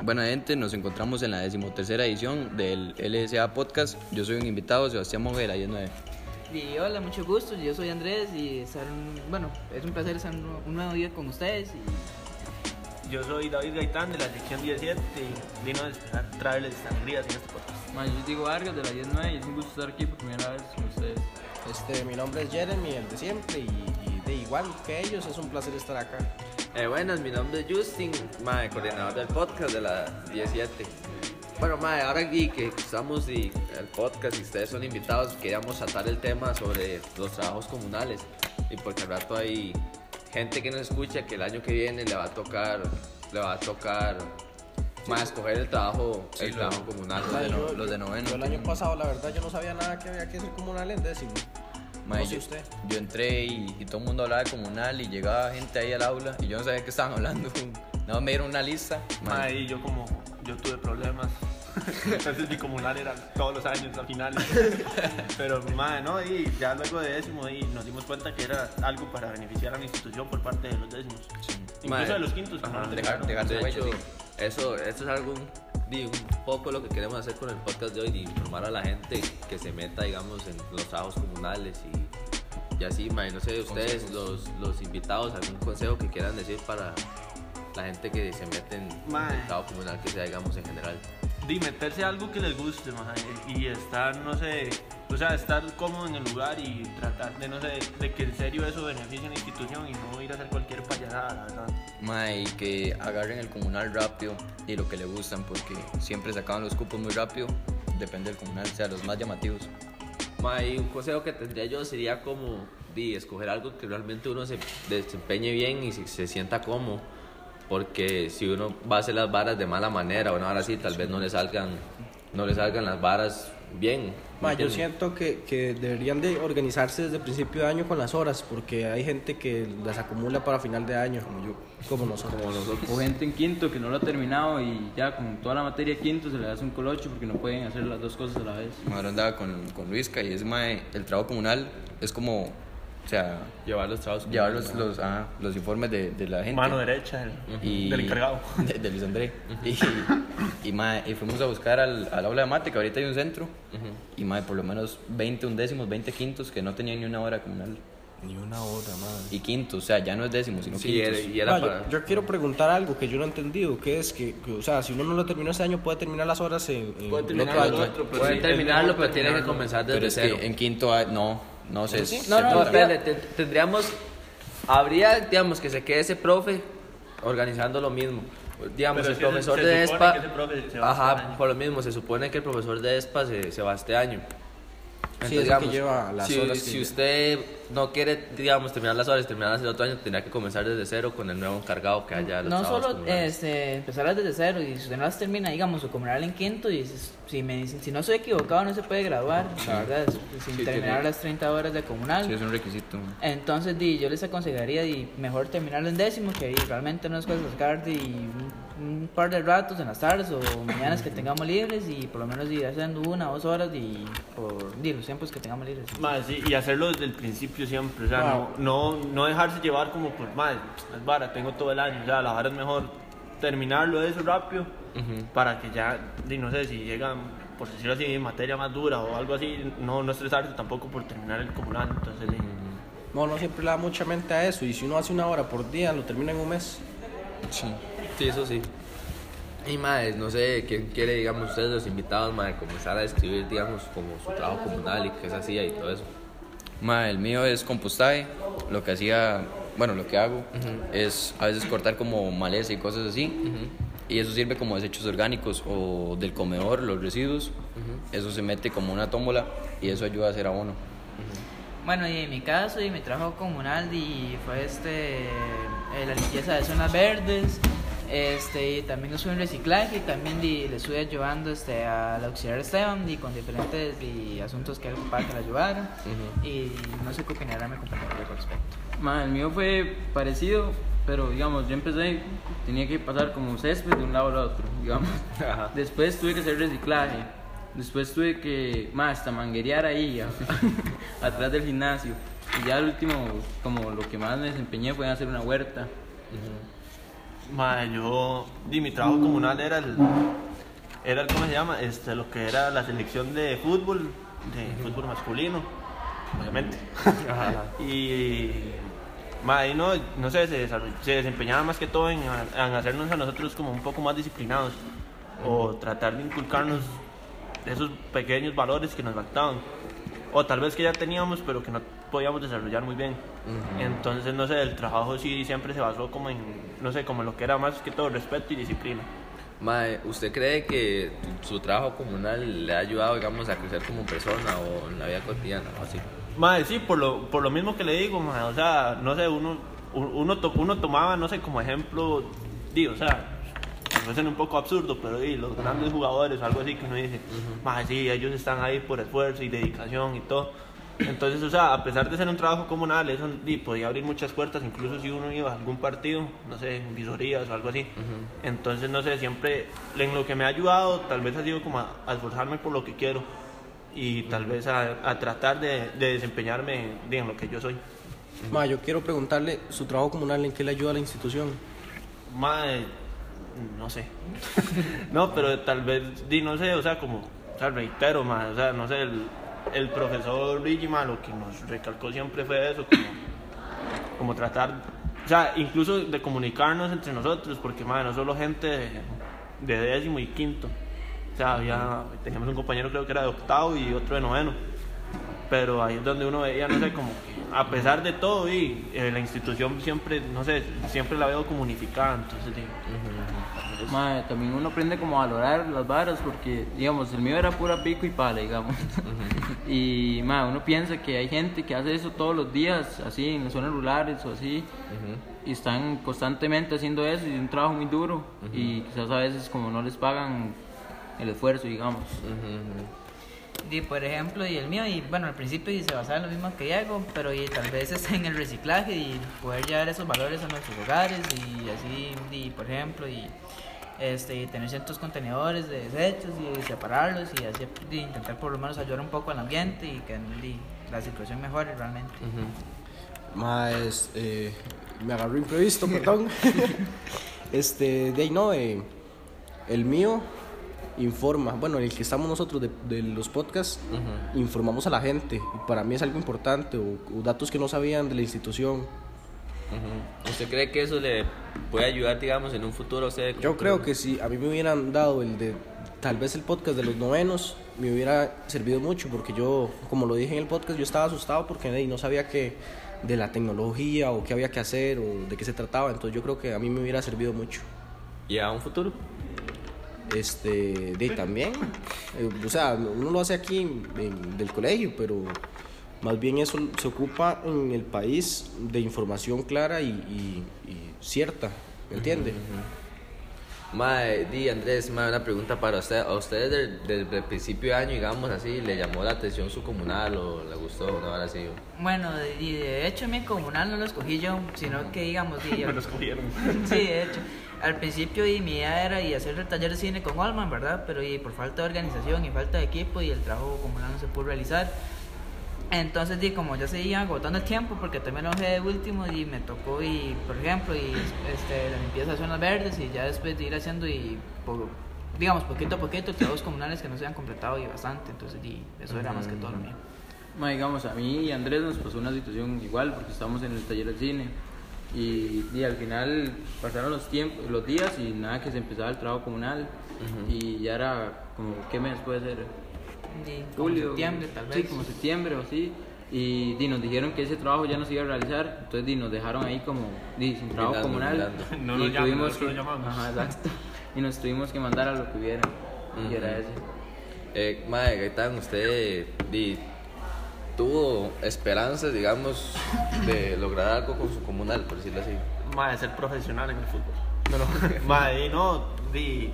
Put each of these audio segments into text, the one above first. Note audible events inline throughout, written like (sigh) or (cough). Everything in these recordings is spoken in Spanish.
Buena gente, nos encontramos en la decimotercera edición del LSA Podcast. Yo soy un invitado, Sebastián Moguera, y es 9. Y hola, mucho gusto, yo soy Andrés y estar, bueno, es un placer estar un nuevo día con ustedes. Y... Yo soy David Gaitán de la sección 17 y vino a traerles alegrías en este podcast. Man, yo soy Diego Vargas de la 19 y es un gusto estar aquí por primera vez con ustedes. Este, mi nombre es Jeremy, el de siempre, y, y de igual que ellos, es un placer estar acá. Eh, buenas, mi nombre es Justin, mae, coordinador del podcast de la 17. Bueno, mae, ahora aquí que estamos y el podcast y ustedes son invitados, queríamos tratar el tema sobre los trabajos comunales. Y porque al rato hay gente que nos escucha que el año que viene le va a tocar, le va a tocar más escoger el trabajo, Sí, el lo- trabajo comunal. Los de, no- los de noveno. Yo el año pasado, la verdad, yo no sabía nada que había que hacer comunal en décimo. Sé yo, usted. yo entré y, y todo el mundo hablaba de comunal y llegaba gente ahí al aula y yo no sabía qué estaban hablando. (laughs) Nada más me dieron una lista. Mae, y yo como, yo tuve problemas. (laughs) Entonces mi comunal era todos los años al final. (laughs) Pero mae, no, y ya luego de décimo y nos dimos cuenta que era algo para beneficiar a la institución por parte de los décimos. Incluso Mae, de los quintos. ajá, dejar- dejar- De hecho, sí. eso, eso es algo, di, un poco lo que queremos hacer con el podcast de hoy, de informar a la gente que se meta, digamos, en los trabajos comunales y, y así, mae, no sé, ustedes, los, los invitados, algún consejo que quieran decir para la gente que se mete en el trabajo comunal, que sea, digamos, en general. de meterse a algo que les guste mae, y estar, no sé, o sea, estar cómodo en el lugar y tratar de, no sé, de que en serio eso beneficie a la institución y no ir a hacer cualquier payasada, la verdad. mae, y que agarren el comunal rápido y lo que le gustan porque siempre sacaban los cupos muy rápido. Depende del comunal, o sea, los más llamativos. Mae, y un consejo que tendría yo sería como di, escoger algo que realmente uno se desempeñe bien y se, se sienta cómodo. Porque si uno va a hacer las varas de mala manera o una vara así, tal vez no le salgan, no le salgan las varas bien. ¿me Ma, yo siento que, que deberían de organizarse desde principio de año con las horas, porque hay gente que las acumula para final de año, como yo, como nosotros. Como nosotros. O gente en quinto que no lo ha terminado y ya con toda la materia quinto se le hace un colocho porque no pueden hacer las dos cosas a la vez. Ahora andaba con, con Luisca y es mae, el trabajo comunal es como, o sea, Llevar los trabajos. llevar los, los, ajá, los informes de, de la gente. Mano derecha del, y, del encargado. (laughs) De, de Luis André. y, y, mae, y fuimos a buscar al, al aula de mate, que ahorita hay un centro. Y mae, por lo menos 20 undécimos, 20 quintos que no tenían ni una hora comunal. Ni una hora, madre. Y quintos, o sea, ya no es décimo, sino Sí, quintos. era- y era Ma, yo- para. yo, quiero preguntar algo que yo no he entendido, que es que, que, o sea, si uno no lo terminó ese año, puede terminar las horas en, en Puede el terminar otro otro, pero sí, es terminarlo, pero tienen que terminarlo. comenzar desde Pero es cero. que en quinto, no, no sé. Sí, es- no, no, No, espérate, te- tendríamos, habría, digamos, que se quede ese profe organizando lo mismo. Digamos, Pero el profesor se de supone ESPA, que ese profe se va este ajá, año. por lo mismo, se supone que el profesor de ESPA se, se va este año. Sí, es lo que lleva las si, horas que si lleva. usted no quiere, digamos, terminar las horas, terminar el otro año, tendría que comenzar desde cero con el nuevo encargado que haya los No solo este, empezarlas desde cero y si usted no las termina, digamos, o comunal en quinto y si, si me dicen, si no soy equivocado no se puede graduar, la verdad, sin Sí, terminar tiene- las 30 horas de comunal. Sí, es un requisito. Entonces, di, yo les aconsejaría di, mejor terminarlo en décimo, que di, realmente no es cosa de sacar di, un, par de ratos en las tardes o mañanas que tengamos libres y por lo menos ir haciendo una o dos horas di, por di, los tiempos que tengamos libres. Mae, sí, y hacerlo desde el principio siempre, o sea, no, no, no dejarse llevar como por, madre, es vara, tengo todo el año, o sea, la vara es mejor terminarlo de eso rápido para que ya, di, no sé, si llegan, por decirlo así, materia más dura o algo así, no, no estresarse tampoco por terminar el comunal, entonces, No, no siempre le da mucha mente a eso, y si uno hace una hora por día, lo termina en un mes. Sí. Sí, eso sí. Y madre, no sé, ¿quién quiere, digamos, ustedes los invitados, madre, comenzar a describir, digamos, como su trabajo comunal y qué se hacía y todo eso? Ma, el mío es compostaje. Lo que hacía, bueno, lo que hago es a veces cortar como maleza y cosas así. Y eso sirve como desechos orgánicos o del comedor, los residuos. Eso se mete como una tómbola y eso ayuda a hacer abono. Bueno, y en mi caso, y mi trabajo comunal y fue este, eh, la limpieza de zonas verdes, este, y también estuve en reciclaje y también di, le estuve ayudando este, al auxiliar Esteban y con diferentes di, asuntos que él ocupaba que le ayudara. Y no sé qué opinará mi compañero al respecto. Ma, el mío fue parecido, pero digamos, yo empecé, tenía que pasar como césped de un lado al otro, digamos. (laughs) Después tuve que hacer reciclaje. Después tuve que, más, hasta manguerear ahí, (laughs) atrás del gimnasio. Y ya el último, como lo que más me desempeñé fue en hacer una huerta. Madre, yo, di, mi trabajo comunal era el, era el, ¿cómo se llama? Este, lo que era la selección de fútbol, de fútbol masculino, obviamente. (laughs) y, madre, no, no sé, se, se desempeñaba más que todo en, en hacernos a nosotros como un poco más disciplinados o tratar de inculcarnos esos pequeños valores que nos faltaban. O tal vez que ya teníamos, pero que no podíamos desarrollar muy bien. Entonces, no sé, el trabajo sí siempre se basó como en, no sé, como en lo que era más que todo respeto y disciplina. Mae, ¿usted cree que su trabajo comunal le ha ayudado, digamos, a crecer como persona o en la vida cotidiana o así? Madre, sí, por lo, por lo mismo que le digo, madre, o sea, no sé, uno, uno, uno tomaba, no sé, como ejemplo, digo, o sea, suena un poco absurdo, pero di, los grandes jugadores o algo así que uno dice, madre, sí, ellos están ahí por esfuerzo y dedicación y todo. Entonces, o sea, a pesar de ser un trabajo comunal, eso di, podía abrir muchas puertas, incluso si uno iba a algún partido, no sé, visorías o algo así. Entonces, no sé, siempre en lo que me ha ayudado, tal vez ha sido como a, a esforzarme por lo que quiero y tal vez a, a tratar de, de desempeñarme en lo que yo soy. Ma, yo quiero preguntarle, ¿su trabajo comunal en qué le ayuda a la institución? Mae, no sé. (laughs) no, pero tal vez, di, no sé, o sea, como, o sea, reitero, mae, o sea, no sé, el, el profesor Luigi, mae, lo que nos recalcó siempre fue eso, como, como tratar, o sea, incluso de comunicarnos entre nosotros, porque, mae, no solo gente de décimo y quinto, o sea, había, teníamos un compañero creo que era de octavo y otro de noveno, pero ahí es donde uno veía, no sé, como que a pesar de todo, y eh, la institución siempre, no sé, siempre la veo como unificada, entonces, di, Mae, también uno aprende como a valorar las varas porque, digamos, el mío era pura pico y pala, digamos. (laughs) y, mae, uno piensa que hay gente que hace eso todos los días, así, en las zonas rurales o así, y están constantemente haciendo eso y es un trabajo muy duro y quizás a veces como no les pagan el esfuerzo, digamos. Y por ejemplo, y el mío, y bueno, al principio y se basaba en lo mismo que Diego, pero y tal vez está en el reciclaje y poder llevar esos valores a nuestros hogares y así, y por ejemplo, y este, y tener ciertos contenedores de desechos y separarlos y así y intentar por lo menos ayudar un poco al ambiente y que y la situación mejore realmente. Más, eh, me agarró imprevisto, (laughs) perdón. (laughs) este, de ahí no, eh, el mío informa, bueno, el que estamos nosotros de, de los podcasts, informamos a la gente. Y para mí es algo importante, o, o datos que no sabían de la institución. ¿Usted cree que eso le puede ayudar, digamos, en un futuro usted? Yo creo que si a mí me hubieran dado el de, tal vez el podcast de los novenos, me hubiera servido mucho, porque yo, como lo dije en el podcast, yo estaba asustado porque ahí no sabía que de la tecnología o qué había que hacer o de qué se trataba, entonces yo creo que a mí me hubiera servido mucho. ¿Y a un futuro? Este, de también, eh, o sea, uno lo hace aquí en- del colegio, pero más bien eso se ocupa en el país de información clara y, y- y cierta, ¿me entiende? Mae, di Andrés, mae, una pregunta para usted. ¿A usted desde, desde el principio de año, digamos así, le llamó la atención su comunal o le gustó o no ahora sí? Bueno, de- y de hecho mi comunal no lo escogí yo, sino que digamos, (laughs) y- me los cogieron. Sí, de hecho. Al principio y mi idea era y hacer el taller de cine con Olman, ¿verdad? Pero y por falta de organización y falta de equipo y el trabajo comunal no se pudo realizar. Entonces, di, como ya se agotando el tiempo, porque también lo de último y me tocó, y por ejemplo, y este, la limpieza de zonas verdes y ya después de ir haciendo y, po- digamos, poquito a poquito, trabajos comunales que no se han completado y bastante. Entonces, di, eso era más que todo lo mío. Ma, digamos, a mí y a Andrés nos pasó una situación igual porque estábamos en el taller de cine y, y al final pasaron los tiempos, los días y nada que se empezaba el trabajo comunal y ya era como, ¿qué mes puede ser? Como Julio, septiembre, tal vez. Sí, como septiembre o así. Y, di, nos dijeron que ese trabajo ya no se iba a realizar, entonces di, nos dejaron ahí como di, sin trabajo Mirando, comunal. mirando. No y lo llaman, tuvimos que, lo llamamos. Ajá, exacto. Y nos tuvimos que mandar a lo que hubiera. Y era ese. Eh, mae, Gaitán, usted di, tuvo esperanzas, digamos, de lograr algo con su comunal, por decirlo así. Mae, ser profesional en el fútbol. No, no. (laughs) Mae, y no, di.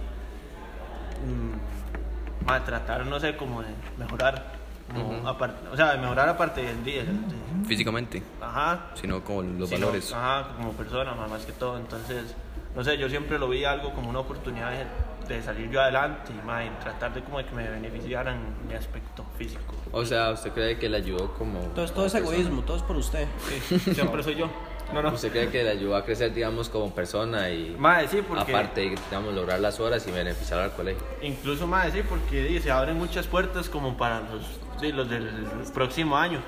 mm, Mae, tratar, no sé, como de mejorar. como apar- o sea, de mejorar aparte del día. de- Físicamente, Ajá. sino con los sino- valores. Ajá, como persona, más más que todo. Entonces, no sé, yo siempre lo vi algo como una oportunidad de, de salir yo adelante y mae, tratar de como de que me beneficiaran mi aspecto físico. O sea, ¿usted cree que le ayudó como... Entonces todo es egoísmo, todo es por usted. Sí, siempre soy yo. No, no. ¿Usted cree que le ayudó a crecer, digamos, como persona y Mae, sí, porque... aparte, digamos, lograr las horas y beneficiar al colegio? Incluso más sí, porque se abren muchas puertas como para los, di, los del próximo año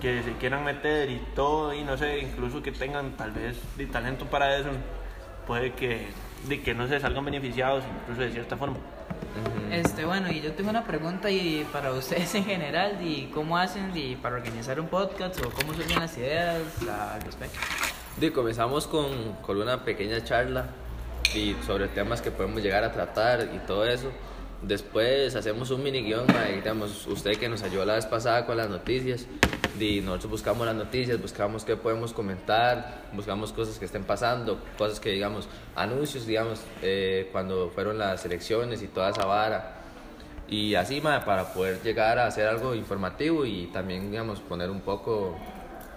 que se quieran meter y todo y no sé, incluso que tengan tal vez di, talento para eso, puede que, di, que no se salgan beneficiados incluso de cierta forma. Este, bueno, y yo tengo una pregunta y para ustedes en general, y cómo hacen y para organizar un podcast o cómo surgen las ideas al respecto. Di, comenzamos con, con una pequeña charla y sobre temas que podemos llegar a tratar y todo eso. Después hacemos un mini guion, digamos, usted que nos ayudó la vez pasada con las noticias, y nosotros buscamos las noticias, buscamos qué podemos comentar, buscamos cosas que estén pasando, cosas que digamos, anuncios, digamos, eh, cuando fueron las elecciones y toda esa vara. Y así, mae, para poder llegar a hacer algo informativo y también, digamos, poner un poco,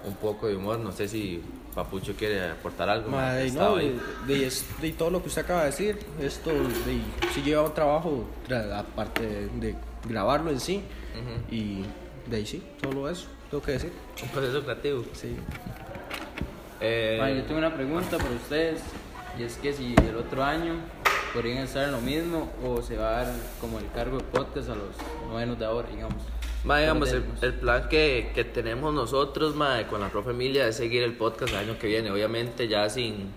un poco de humor. No sé si Papucho quiere aportar algo. no, de, de- de todo lo que usted acaba de decir, esto de, sí lleva un trabajo, tra- aparte de, de grabarlo en sí, y de ahí sí, solo eso, tengo que decir. Un proceso creativo. Sí. Eh, Mae, yo tengo una pregunta para ustedes y es que si el otro año podrían estar en lo mismo o se va a dar como el cargo de podcast a los novenos de ahora, digamos. Ma, digamos, el, el plan que, que tenemos nosotros, ma, con la profe Emilia es seguir el podcast el año que viene, obviamente ya sin,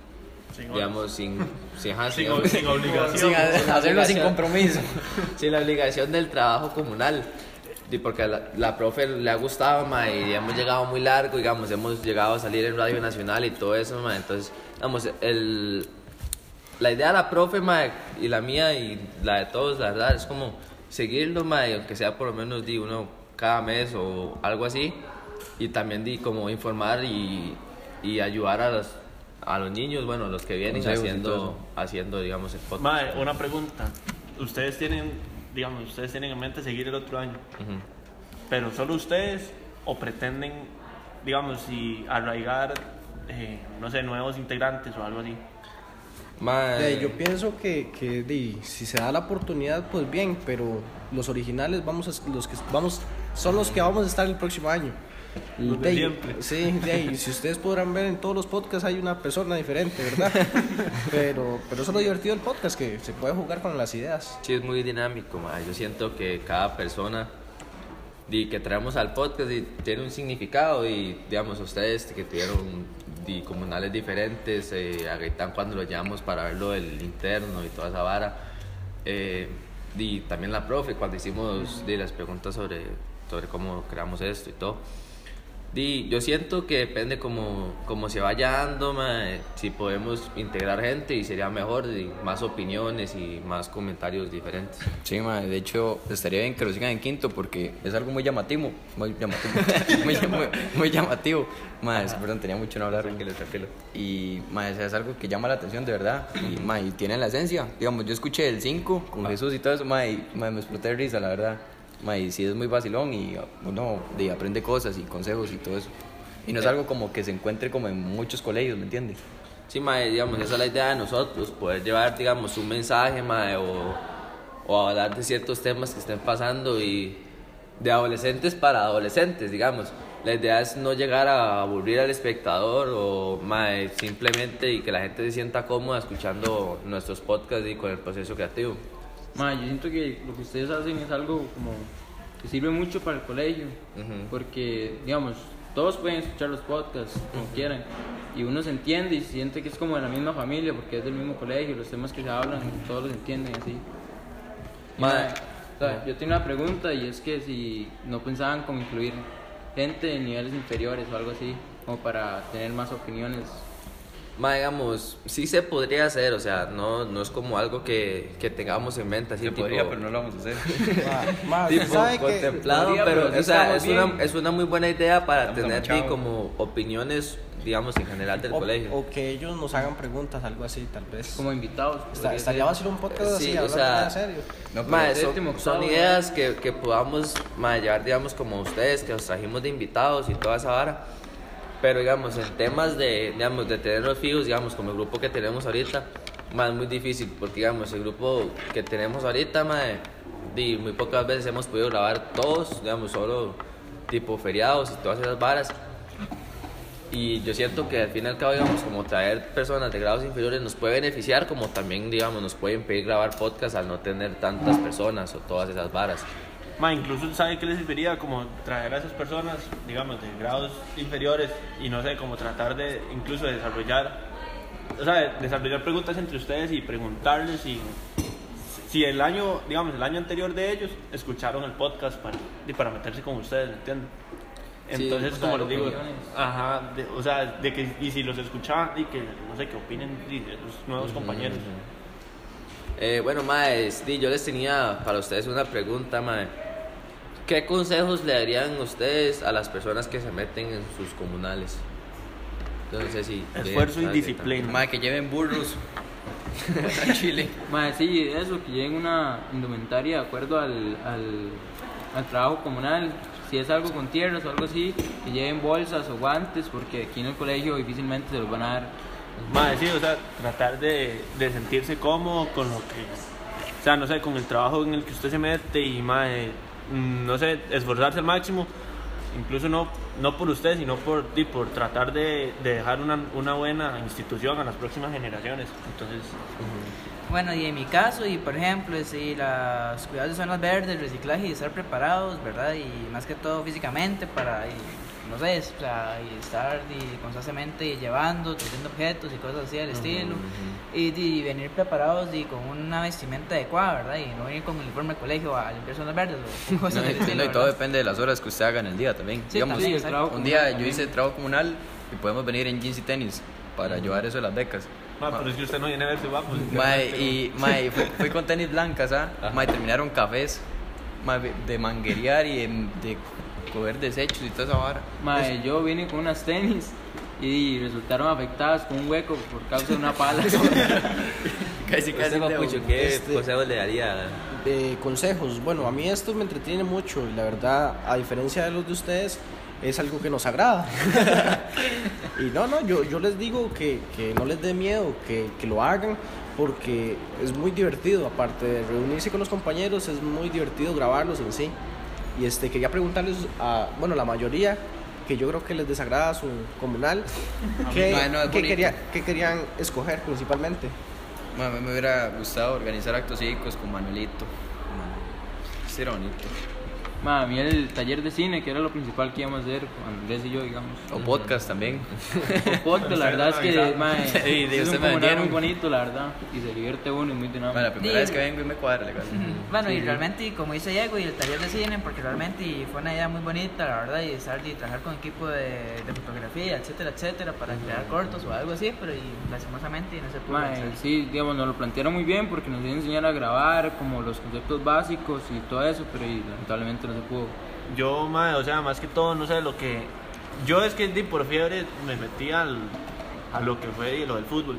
Sin digamos, sin, (laughs) sin, ajá, Sin, sin- (laughs) sin obligación. Sin ha- hacerlo sin compromiso. (laughs) sin la obligación del trabajo comunal. Y porque a la, la profe le ha gustado, ma, y hemos llegado muy largo, digamos, hemos llegado a salir en Radio Nacional y todo eso, ma, entonces, digamos, el, la idea de la profe, ma, y la mía y la de todos, la verdad, es como seguirlo, ma, y aunque sea por lo menos di uno cada mes o algo así, y también di como informar y, y ayudar a los, a los niños, bueno, los que vienen haciendo, haciendo, digamos, el podcast. Mae, una pregunta. Ustedes tienen, digamos, ustedes tienen en mente seguir el otro año, pero solo ustedes o pretenden, digamos, si arraigar, eh, no sé, nuevos integrantes o algo así. Yo pienso que, que si se da la oportunidad, pues bien, pero los originales vamos a, los que vamos son los que vamos a estar el próximo año. Los de De- siempre. Sí, de ahí, si ustedes podrán ver en todos los podcasts hay una persona diferente, ¿verdad? (laughs) pero, pero eso es lo divertido del podcast, que se puede jugar con las ideas. Sí, es muy dinámico, ma. Yo siento que cada persona di, que traemos al podcast di, tiene un significado y, digamos, ustedes que tuvieron di, comunales diferentes, eh, a Gaitán cuando lo llamamos para verlo del interno y toda esa vara, eh, y también la profe cuando hicimos di, las preguntas sobre, sobre cómo creamos esto y todo. Di, yo siento que depende como, como se vaya dando, mae, si podemos integrar gente y sería mejor, di, más opiniones y más comentarios diferentes. Sí, ma, de hecho estaría bien que lo sigan en quinto porque es algo muy llamativo, muy llamativo, (laughs) muy, muy, muy llamativo. Ma, es- perdón, tenía mucho no hablar. Tranquilo, tranquilo. Y ma, es algo que llama la atención de verdad y, ma, y tiene la esencia. Digamos, yo escuché el 5 con Jesús y todo eso, ma, y me exploté de risa, la verdad. Ma, y sí es muy vacilón y uno de, aprende cosas y consejos y todo eso. Y no es algo como que se encuentre como en muchos colegios, ¿me entiendes? Sí, mae, digamos, esa es la idea de nosotros, poder llevar, digamos, un mensaje, mae, o, o hablar de ciertos temas que estén pasando y de adolescentes para adolescentes, digamos. La idea es no llegar a aburrir al espectador o mae, simplemente y que la gente se sienta cómoda escuchando nuestros podcasts y con el proceso creativo. Ma, yo siento que lo que ustedes hacen es algo como que sirve mucho para el colegio, porque, digamos, todos pueden escuchar los podcasts como quieran, y uno se entiende y siente que es como de la misma familia, porque es del mismo colegio, los temas que se hablan, todos los entienden así. Y, Ma- ma, o sea, yo tengo una pregunta y es que si no pensaban como incluir gente de niveles inferiores o algo así, como para tener más opiniones. Ma, digamos, sí se podría hacer, o sea, no, no es como algo que, que tengamos en mente, así Se tipo, podría, pero no lo vamos a hacer. (laughs) Ma, ma, (laughs) tipo sabe contemplado, podría, pero, o sea, es una, es una muy buena idea para Estamos tener como opiniones, digamos, en general del o, colegio. o que ellos nos hagan preguntas, algo así, tal vez. Como invitados. Está- estaría ser. fácil un podcast Sí, así, o sea, en serio. No, Ma, pero- son, son ideas que, que podamos ma, llevar, digamos, como ustedes, que nos trajimos de invitados y toda esa vara. Pero, digamos, en temas de, digamos, de tenerlos fijos, digamos, como el grupo que tenemos ahorita, ma, es muy difícil, porque, digamos, el grupo que tenemos ahorita, ma, di, muy pocas veces hemos podido grabar todos, digamos, solo tipo feriados y todas esas varas. Y yo siento que al fin y al cabo, digamos, como traer personas de grados inferiores nos puede beneficiar, como también, digamos, nos puede impedir grabar podcast al no tener tantas personas o todas esas varas. Ma, incluso sabe que les serviría como traer a esas personas, digamos, de grados inferiores y no sé, como tratar de incluso de desarrollar, o sea, desarrollar preguntas entre ustedes y preguntarles si, si el año, digamos, el año anterior de ellos escucharon el podcast para, y para meterse con ustedes, ¿me entienden? Sí, Entonces, sea, como les digo, opiniones. ajá, de- o sea, de que, y si los escuchaban y que, no sé, que opinen y de los nuevos compañeros. Eh, bueno, maes, di, yo les tenía para ustedes una pregunta, mae. ¿Qué consejos le darían ustedes a las personas que se meten en sus comunales? Sé si... Esfuerzo y disciplina. Mae, que lleven burros (laughs) a Chile. Mae, sí, eso, que lleven una indumentaria de acuerdo al, al, al trabajo comunal. Si es algo con tierras o algo así, que lleven bolsas o guantes, porque aquí en el colegio difícilmente se los van a dar. Mae, sí, o sea, tratar de, de sentirse cómodo con lo que, o sea, no sé, con el trabajo en el que usted se mete y, mm, no sé, esforzarse al máximo, incluso no, no por usted, sino por, y por tratar de, de dejar una, una buena institución a las próximas generaciones. Entonces, Bueno, y en mi caso, y por ejemplo, si las cuidados de zonas verdes, reciclaje y estar preparados, ¿verdad? Y más que todo físicamente para, y, no sé, o sea, y estar y, constantemente llevando, trayendo objetos y cosas así del estilo. Y, y venir preparados y con una vestimenta adecuada, ¿verdad? Y no venir con el uniforme del colegio a limpiar zonas verdes o (laughs) No, cosas y- estilo, no, y todo depende de las horas que usted haga en el día también. Sí, Digamos, también, un día comunal yo hice trabajo comunal y podemos venir en jeans y tenis para ayudar eso de las becas. mae, pero es que usted no viene a verse guapo. Mae, y mae, fui, fui con tenis blancas, ¿ah? Mae, terminaron cafés mae, de manguerear y de, de coger desechos y toda esa vara. Mae, yo vine con unas tenis y resultaron afectadas con un hueco por causa de una pala. (laughs) Casi, casi. De- Papucho, ¿qué este- consejos le daría? Consejos, bueno, a mí esto me entretiene mucho y la verdad, a diferencia de los de ustedes, es algo que nos agrada. (laughs) y no, no, yo, yo les digo que, que no les dé miedo, que, que lo hagan porque es muy divertido, aparte de reunirse con los compañeros, es muy divertido grabarlos en sí. Y este, quería preguntarles a, bueno, la mayoría, que yo creo que les desagrada su comunal, (laughs) ¿qué, Mae, no, qué bonito. quería- qué querían escoger principalmente? Mae, me hubiera gustado organizar actos cívicos con Manuelito. Sí, era bonito. Mae, a mí el taller de cine, que era lo principal que íbamos a hacer, Andrés y yo, digamos. O podcast también. Un podcast, la (laughs) verdad es que mae, (laughs) Sí, de es usted un me muy bonito, la verdad. Y se divierte uno y muy dinámico. Bueno, la primera Sí. vez que vengo y me cuadra legal. Bueno, y realmente, como dice Diego, y el taller de cine, porque realmente y fue una idea muy bonita, la verdad, y estar y trabajar con equipo de, de fotografía, etcétera, etcétera, para crear cortos o algo así, pero y lastimosamente no se pudo hacer. sí, digamos, nos lo plantearon muy bien porque nos iban a enseñar a grabar como los conceptos básicos y todo eso, pero y, lamentablemente no se pudo. Yo, mae, o sea, más que todo, no sé, lo que... Yo es que di, por fiebre me metí al, a lo que fue di, lo del fútbol.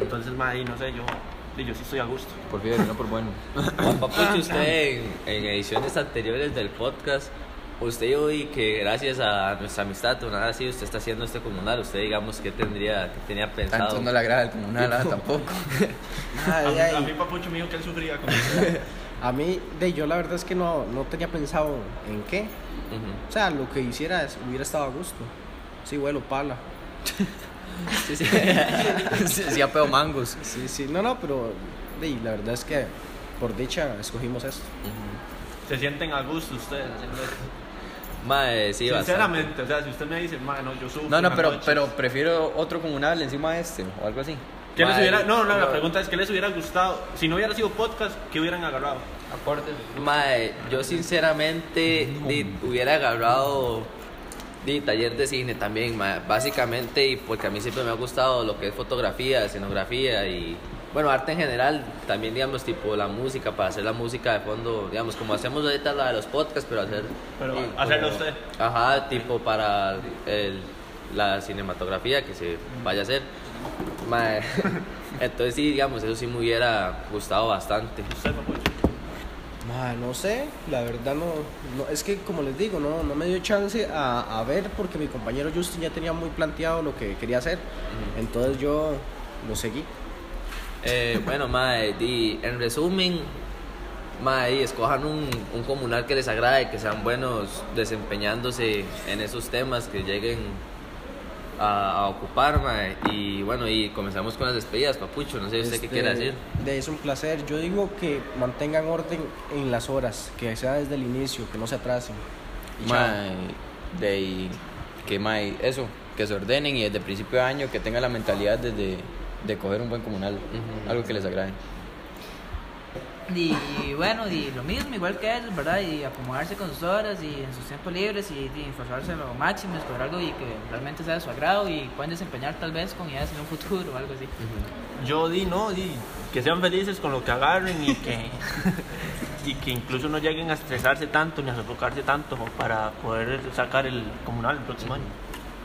Entonces, di, no sé, yo, di, yo sí estoy a gusto. Por fiebre, no por bueno. Juan (coughs) Papucho, usted en, en ediciones anteriores del podcast, usted yo vi que gracias a nuestra amistad, o nada así, usted está haciendo este comunal. Usted, digamos, ¿qué tendría, qué tenía pensado? Tanto no le agrada el comunal, ah, (laughs) tampoco. A mí, a mí Papucho me dijo que él sufría con eso. (laughs) A mí, de yo la verdad es que no, no tenía pensado en qué. O sea, lo que hiciera es, hubiera estado a gusto. Sí, vuelo pala. (laughs) Sí, sí. (laughs) sí, sí, a pedo mangos. Sí, sí, no, no, pero de, la verdad es que por dicha escogimos esto. Se sienten a gusto ustedes haciendo eso. Mae, sí, bastante. Sinceramente, o sea, si usted me dice, mae, no, yo sufro. No, no, pero, noches". pero prefiero otro comunal encima de este o algo así. ¿Qué les hubiera, no, no, la pregunta es, ¿qué les hubiera gustado? Si no hubiera sido podcast, ¿qué hubieran agarrado? Aportes. Mae, yo sinceramente di, hubiera agarrado di, taller de cine también, mae, básicamente, y porque a mí siempre me ha gustado lo que es fotografía, escenografía y, bueno, arte en general, también, digamos, tipo la música, para hacer la música de fondo, digamos, como hacemos ahorita la de los podcasts, pero hacer... Pero hacerlo como- usted. Ajá, tipo para el- la cinematografía que se vaya a hacer. Mae, (laughs) entonces sí, digamos, eso sí me hubiera gustado bastante. Usted, no sé, la verdad no, no, es que como les digo, no, no me dio chance a, a ver porque mi compañero Justin ya tenía muy planteado lo que quería hacer. Entonces yo lo seguí. Eh, (laughs) bueno, mae, di, en resumen, mae, escojan un, un comunal que les agrade, que sean buenos desempeñándose en esos temas, que lleguen a, a ocupar, mae. Y bueno, y comenzamos con las despedidas, papucho. No sé usted qué Este, quiere decir. De es un placer. Yo digo que mantengan orden en las horas, que sea desde el inicio, que no se atrasen. Y. Mae, de que mae, eso, que se ordenen y desde principio de año que tengan la mentalidad de, de, de coger un buen comunal, algo que les agrade. Y bueno, y lo mismo, igual que ellos, ¿verdad? Y acomodarse con sus horas y en sus tiempos libres y, y esforzarse lo máximo, escoger algo y que realmente sea de su agrado y pueden desempeñar tal vez con ideas en un futuro o algo así. Yo di, no, di, que sean felices con lo que agarren y que, (laughs) y que incluso no lleguen a estresarse tanto ni a sofocarse tanto para poder sacar el comunal el próximo año.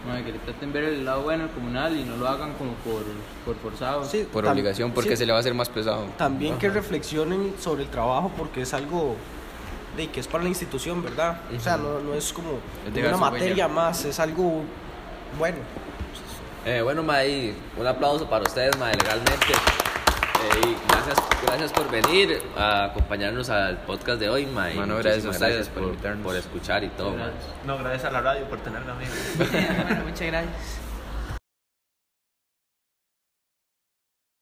Mae, que le traten ver el lado bueno del comunal y no lo hagan como por, por forzado. Sí, Por tam- obligación, porque sí, se le va a hacer más pesado. También que reflexionen sobre el trabajo porque es algo de que es para la institución, ¿verdad? O sea, no, no es como Es una materia más, es algo bueno. Eh, bueno, mae, un aplauso para ustedes, mae, legalmente. Gracias, gracias por venir a acompañarnos al podcast de hoy, mae. Mano, gracias, gracias por por escuchar y todo. No, gracias a la radio por tenerme amigo. (laughs) bueno, muchas gracias.